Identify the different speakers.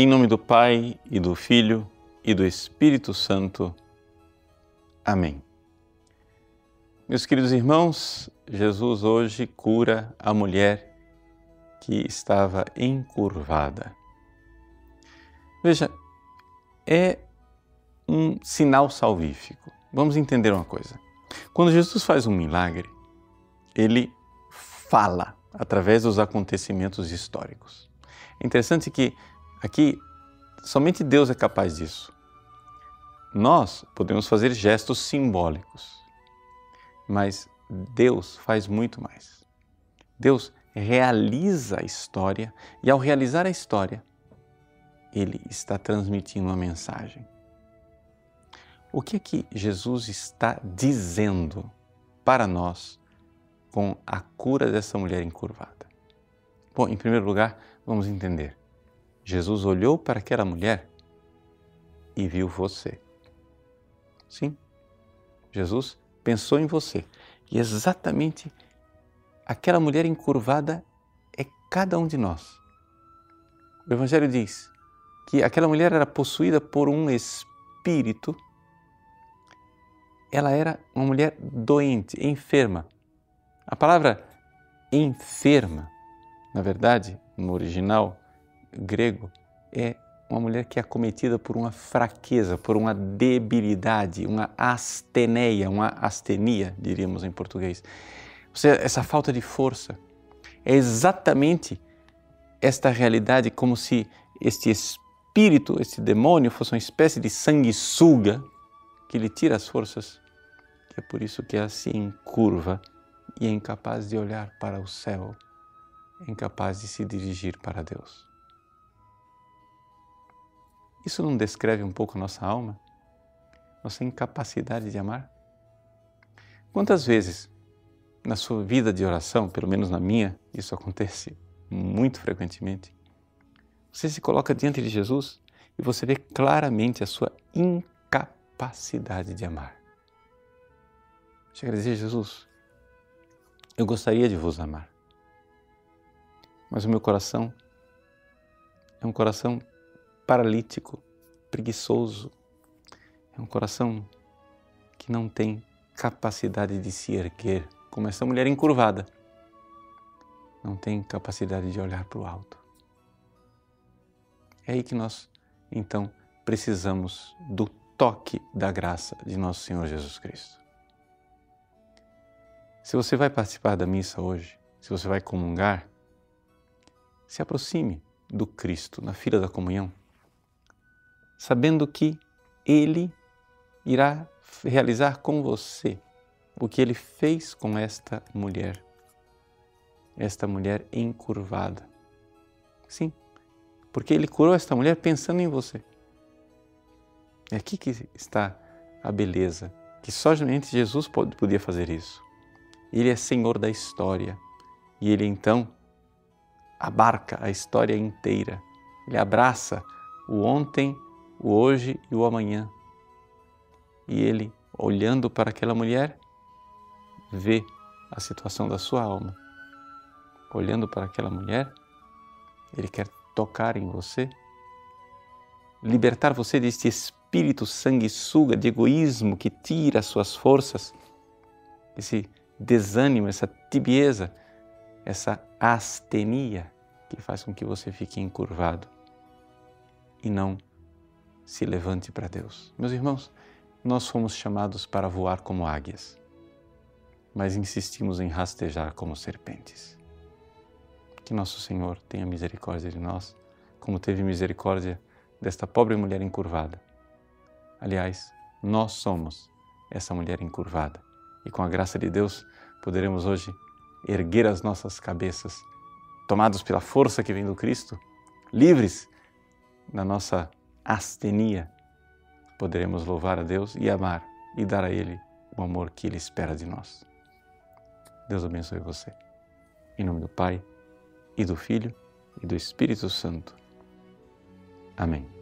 Speaker 1: Em nome do Pai e do Filho e do Espírito Santo. Amém. Meus queridos irmãos, Jesus hoje cura a mulher que estava encurvada. Veja, é um sinal salvífico. Vamos entender uma coisa. Quando Jesus faz um milagre, ele fala através dos acontecimentos históricos. É interessante que aqui somente Deus é capaz disso. Nós podemos fazer gestos simbólicos, mas Deus faz muito mais. Deus realiza a história e, ao realizar a história, ele está transmitindo uma mensagem. O que é que Jesus está dizendo para nós com a cura dessa mulher encurvada? Bom, em primeiro lugar, vamos entender. Jesus olhou para aquela mulher e viu você. Sim, Jesus pensou em você. E exatamente aquela mulher encurvada é cada um de nós. O Evangelho diz que aquela mulher era possuída por um espírito ela era uma mulher doente, enferma. A palavra enferma, na verdade, no original grego, é uma mulher que é acometida por uma fraqueza, por uma debilidade, uma asteneia, uma astenia, diríamos em português. Ou seja, essa falta de força. É exatamente esta realidade como se este espírito, este demônio, fosse uma espécie de sanguessuga que lhe tira as forças, é por isso que ela se encurva e é incapaz de olhar para o céu, é incapaz de se dirigir para Deus. Isso não descreve um pouco a nossa alma? Nossa incapacidade de amar? Quantas vezes na sua vida de oração, pelo menos na minha, isso acontece muito frequentemente, você se coloca diante de Jesus e você vê claramente a sua incapacidade capacidade de amar. Chega a dizer, Jesus, eu gostaria de vos amar, mas o meu coração é um coração paralítico, preguiçoso, é um coração que não tem capacidade de se erguer, como essa mulher encurvada, não tem capacidade de olhar para o alto. É aí que nós, então, precisamos do toque da graça de nosso Senhor Jesus Cristo. Se você vai participar da missa hoje, se você vai comungar, se aproxime do Cristo na fila da comunhão, sabendo que Ele irá realizar com você o que Ele fez com esta mulher, esta mulher encurvada. Sim, porque Ele curou esta mulher pensando em você. É aqui que está a beleza, que somente Jesus podia fazer isso. Ele é Senhor da história e ele então abarca a história inteira. Ele abraça o ontem, o hoje e o amanhã. E ele, olhando para aquela mulher, vê a situação da sua alma. Olhando para aquela mulher, ele quer tocar em você, libertar você deste espírito sanguessuga de egoísmo que tira as suas forças, esse desânimo, essa tibieza, essa astenia que faz com que você fique encurvado e não se levante para Deus. Meus irmãos, nós fomos chamados para voar como águias, mas insistimos em rastejar como serpentes. Que nosso Senhor tenha misericórdia de nós, como teve misericórdia desta pobre mulher encurvada Aliás, nós somos essa mulher encurvada e com a graça de Deus poderemos hoje erguer as nossas cabeças, tomados pela força que vem do Cristo, livres da nossa astenia, poderemos louvar a Deus e amar e dar a Ele o amor que Ele espera de nós. Deus abençoe você. Em nome do Pai, e do Filho, e do Espírito Santo. Amém.